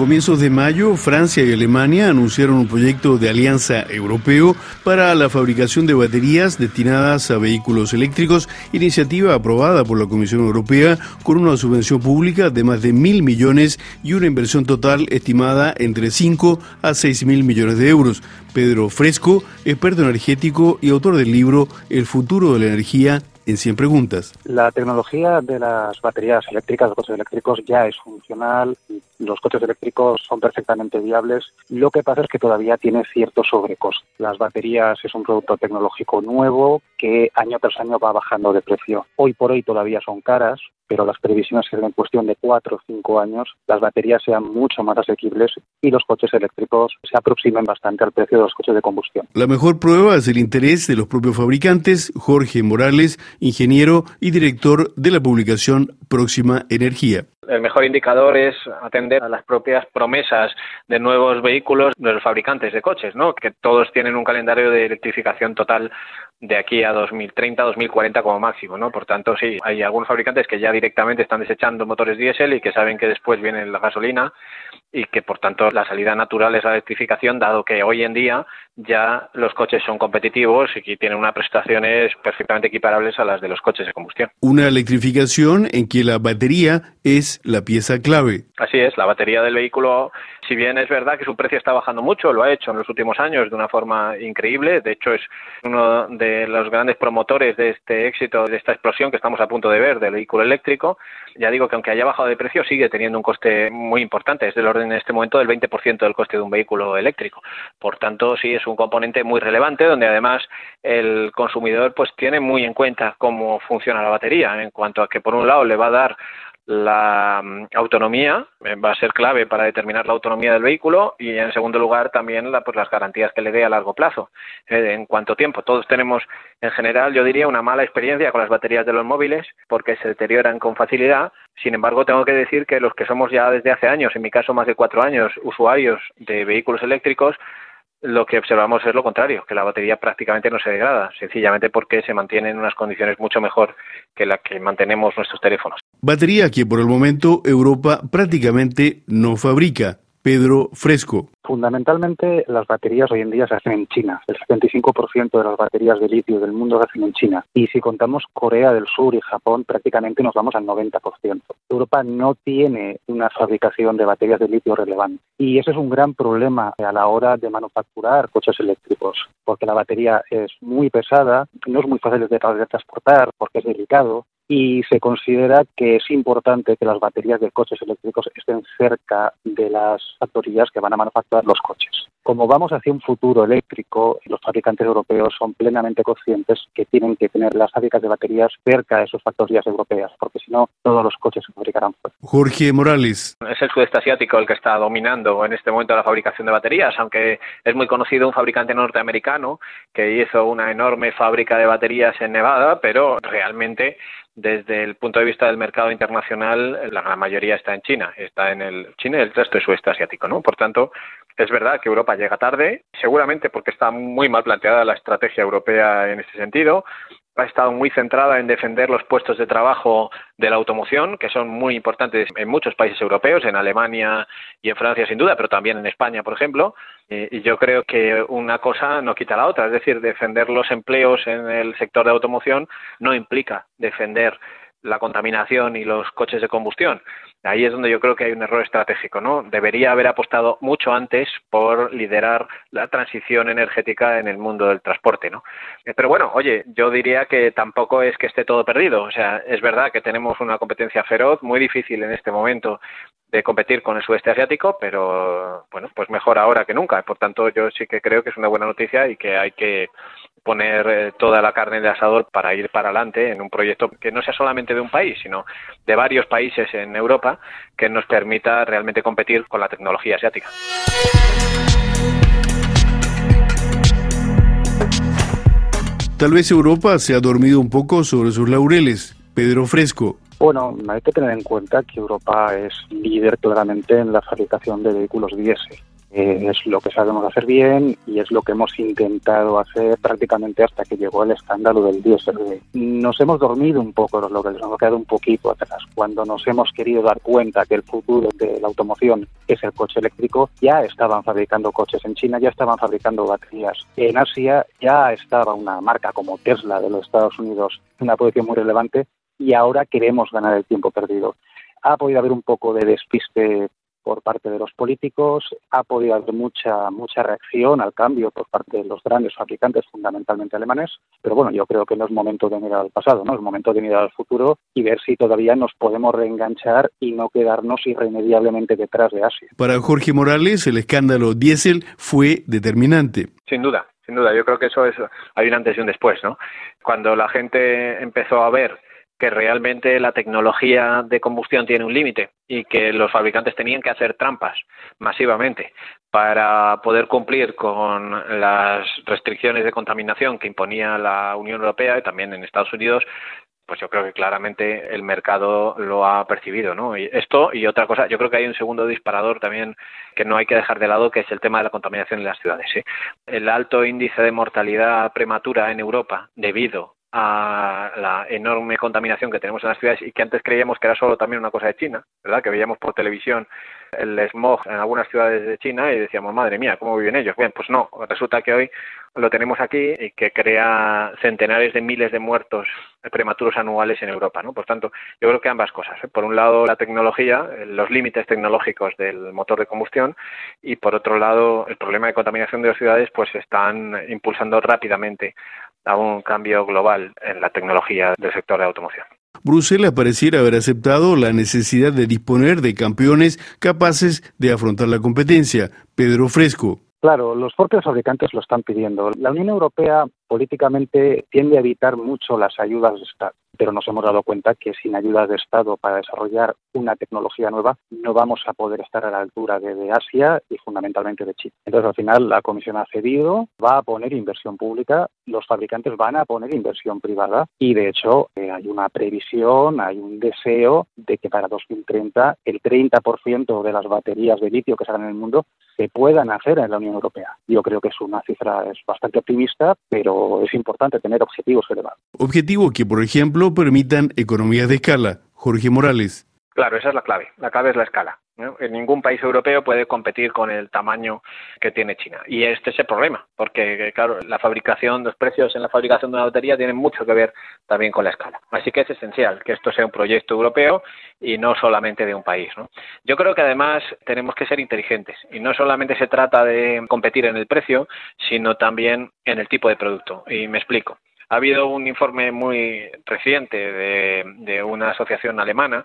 comienzos de mayo, Francia y Alemania anunciaron un proyecto de alianza europeo para la fabricación de baterías destinadas a vehículos eléctricos, iniciativa aprobada por la Comisión Europea con una subvención pública de más de mil millones y una inversión total estimada entre 5 a 6 mil millones de euros. Pedro Fresco, experto energético y autor del libro El futuro de la energía en 100 preguntas. La tecnología de las baterías eléctricas, los coches eléctricos, ya es funcional. Los coches eléctricos son perfectamente viables. Lo que pasa es que todavía tiene cierto sobrecosto. Las baterías es un producto tecnológico nuevo que año tras año va bajando de precio. Hoy por hoy todavía son caras, pero las previsiones es en cuestión de cuatro o cinco años las baterías sean mucho más asequibles y los coches eléctricos se aproximen bastante al precio de los coches de combustión. La mejor prueba es el interés de los propios fabricantes. Jorge Morales, ingeniero y director de la publicación Próxima Energía el mejor indicador es atender a las propias promesas de nuevos vehículos de los fabricantes de coches, ¿no? Que todos tienen un calendario de electrificación total de aquí a 2030, 2040 como máximo, ¿no? Por tanto, sí, hay algunos fabricantes que ya directamente están desechando motores diésel y que saben que después viene la gasolina y que por tanto la salida natural es la electrificación, dado que hoy en día ya los coches son competitivos y que tienen unas prestaciones perfectamente equiparables a las de los coches de combustión. Una electrificación en que la batería es la pieza clave. Así es, la batería del vehículo, si bien es verdad que su precio está bajando mucho, lo ha hecho en los últimos años de una forma increíble, de hecho es uno de los grandes promotores de este éxito, de esta explosión que estamos a punto de ver del vehículo eléctrico. Ya digo que aunque haya bajado de precio, sigue teniendo un coste muy importante, es del orden en este momento del 20% del coste de un vehículo eléctrico. Por tanto, sí es un componente muy relevante donde además el consumidor pues tiene muy en cuenta cómo funciona la batería en cuanto a que por un lado le va a dar la mm, autonomía eh, va a ser clave para determinar la autonomía del vehículo y en segundo lugar también la, pues, las garantías que le dé a largo plazo eh, en cuánto tiempo todos tenemos en general yo diría una mala experiencia con las baterías de los móviles porque se deterioran con facilidad sin embargo tengo que decir que los que somos ya desde hace años en mi caso más de cuatro años usuarios de vehículos eléctricos lo que observamos es lo contrario, que la batería prácticamente no se degrada, sencillamente porque se mantiene en unas condiciones mucho mejor que las que mantenemos nuestros teléfonos. Batería que por el momento Europa prácticamente no fabrica. Pedro Fresco. Fundamentalmente las baterías hoy en día se hacen en China. El 75% de las baterías de litio del mundo se hacen en China. Y si contamos Corea del Sur y Japón, prácticamente nos vamos al 90%. Europa no tiene una fabricación de baterías de litio relevante. Y ese es un gran problema a la hora de manufacturar coches eléctricos, porque la batería es muy pesada, no es muy fácil de transportar porque es delicado y se considera que es importante que las baterías de coches eléctricos estén cerca de las factorías que van a manufacturar los coches. Como vamos hacia un futuro eléctrico, los fabricantes europeos son plenamente conscientes que tienen que tener las fábricas de baterías cerca de sus factorías europeas, porque si no, todos los coches se fabricarán fuera. Jorge Morales. Es el sudeste asiático el que está dominando en este momento la fabricación de baterías, aunque es muy conocido un fabricante norteamericano que hizo una enorme fábrica de baterías en Nevada, pero realmente desde el punto de vista del mercado internacional, la gran mayoría está en China, está en el China y el resto es sudeste asiático, ¿no? Por tanto, es verdad que Europa llega tarde, seguramente porque está muy mal planteada la estrategia europea en ese sentido. Ha estado muy centrada en defender los puestos de trabajo de la automoción, que son muy importantes en muchos países europeos, en Alemania y en Francia sin duda, pero también en España, por ejemplo. Y yo creo que una cosa no quita la otra, es decir, defender los empleos en el sector de automoción no implica defender la contaminación y los coches de combustión. Ahí es donde yo creo que hay un error estratégico, ¿no? Debería haber apostado mucho antes por liderar la transición energética en el mundo del transporte, ¿no? Eh, pero bueno, oye, yo diría que tampoco es que esté todo perdido. O sea, es verdad que tenemos una competencia feroz, muy difícil en este momento de competir con el sudeste asiático, pero bueno, pues mejor ahora que nunca. Por tanto, yo sí que creo que es una buena noticia y que hay que poner eh, toda la carne de asador para ir para adelante en un proyecto que no sea solamente de un país, sino de varios países en Europa que nos permita realmente competir con la tecnología asiática. Tal vez Europa se ha dormido un poco sobre sus laureles. Pedro Fresco. Bueno, hay que tener en cuenta que Europa es líder claramente en la fabricación de vehículos diésel Eh, es lo que sabemos hacer bien y es lo que hemos intentado hacer prácticamente hasta que llegó el escándalo del diésel. Nos hemos dormido un poco los locales, nos hemos quedado un poquito atrás. Cuando nos hemos querido dar cuenta que el futuro de la automoción es el coche eléctrico, ya estaban fabricando coches en China, ya estaban fabricando baterías. En Asia ya estaba una marca como Tesla de los Estados Unidos, una posición muy relevante y ahora queremos ganar el tiempo perdido. Ha podido haber un poco de despiste por parte de los políticos, ha podido haber mucha mucha reacción al cambio por parte de los grandes fabricantes, fundamentalmente alemanes, pero bueno, yo creo que no es momento de mirar al pasado, no es momento de mirar al futuro y ver si todavía nos podemos reenganchar y no quedarnos irremediablemente detrás de Asia. Para Jorge Morales, el escándalo diésel fue determinante. Sin duda, sin duda, yo creo que eso es hay un antes y un después, ¿no? Cuando la gente empezó a ver que realmente la tecnología de combustión tiene un límite y que los fabricantes tenían que hacer trampas masivamente para poder cumplir con las restricciones de contaminación que imponía la Unión Europea y también en Estados Unidos, pues yo creo que claramente el mercado lo ha percibido, ¿no? Y esto y otra cosa, yo creo que hay un segundo disparador también que no hay que dejar de lado, que es el tema de la contaminación en las ciudades. El alto índice de mortalidad prematura en Europa debido a la enorme contaminación que tenemos en las ciudades y que antes creíamos que era solo también una cosa de China, ¿verdad? Que veíamos por televisión el smog en algunas ciudades de China y decíamos, madre mía, ¿cómo viven ellos? Bien, pues no, resulta que hoy lo tenemos aquí y que crea centenares de miles de muertos prematuros anuales en Europa, ¿no? Por tanto, yo creo que ambas cosas. ¿eh? Por un lado, la tecnología, los límites tecnológicos del motor de combustión y por otro lado, el problema de contaminación de las ciudades pues están impulsando rápidamente a un cambio global en la tecnología del sector de automoción. Bruselas pareciera haber aceptado la necesidad de disponer de campeones capaces de afrontar la competencia. Pedro Fresco. Claro, los propios fabricantes lo están pidiendo. La Unión Europea políticamente tiende a evitar mucho las ayudas de Estado pero nos hemos dado cuenta que sin ayuda de Estado para desarrollar una tecnología nueva no vamos a poder estar a la altura de, Asia y fundamentalmente de China. Entonces, al final, la Comisión ha cedido, va a poner inversión pública, los fabricantes van a poner inversión privada y, de hecho, eh, hay una previsión, hay un deseo de que para 2030 el 30% de las baterías de litio que salen en el mundo se puedan hacer en la Unión Europea. Yo creo que es una cifra es bastante optimista, pero es importante tener objetivos elevados. Objetivo que, por ejemplo, permitan economías de escala. Jorge Morales. Claro, esa es la clave. La clave es la escala. En ningún país europeo puede competir con el tamaño que tiene China. Y este es el problema, porque, claro, la fabricación, los precios en la fabricación de una batería tienen mucho que ver también con la escala. Así que es esencial que esto sea un proyecto europeo y no solamente de un país. Yo creo que además tenemos que ser inteligentes y no solamente se trata de competir en el precio, sino también en el tipo de producto. Y me explico. Ha habido un informe muy reciente de, de una asociación alemana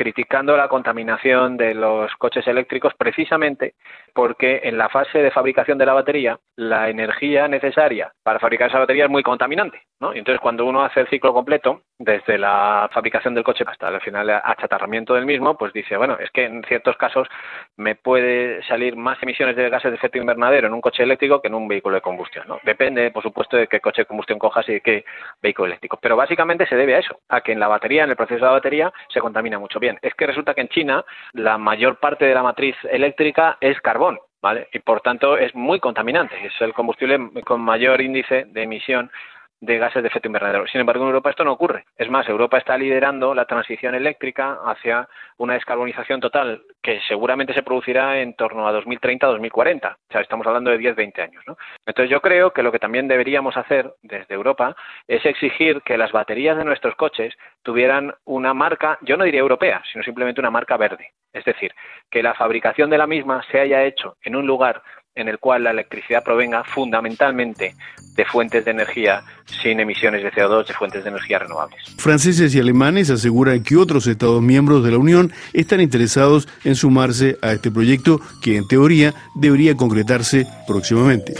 criticando la contaminación de los coches eléctricos precisamente porque en la fase de fabricación de la batería la energía necesaria para fabricar esa batería es muy contaminante, ¿no? Y entonces cuando uno hace el ciclo completo, desde la fabricación del coche hasta el final achatarramiento del mismo, pues dice, bueno, es que en ciertos casos me puede salir más emisiones de gases de efecto invernadero en un coche eléctrico que en un vehículo de combustión, ¿no? Depende, por supuesto, de qué coche de combustión cojas y de qué vehículo eléctrico, pero básicamente se debe a eso, a que en la batería, en el proceso de la batería, se contamina mucho es que resulta que en China la mayor parte de la matriz eléctrica es carbón, ¿vale? Y por tanto es muy contaminante, es el combustible con mayor índice de emisión de gases de efecto invernadero. Sin embargo, en Europa esto no ocurre. Es más, Europa está liderando la transición eléctrica hacia una descarbonización total que seguramente se producirá en torno a 2030-2040. O sea, estamos hablando de 10-20 años. ¿no? Entonces, yo creo que lo que también deberíamos hacer desde Europa es exigir que las baterías de nuestros coches tuvieran una marca, yo no diría europea, sino simplemente una marca verde. Es decir, que la fabricación de la misma se haya hecho en un lugar en el cual la electricidad provenga fundamentalmente de fuentes de energía sin emisiones de CO2, de fuentes de energía renovables. Franceses y alemanes aseguran que otros Estados miembros de la Unión están interesados en sumarse a este proyecto que en teoría debería concretarse próximamente.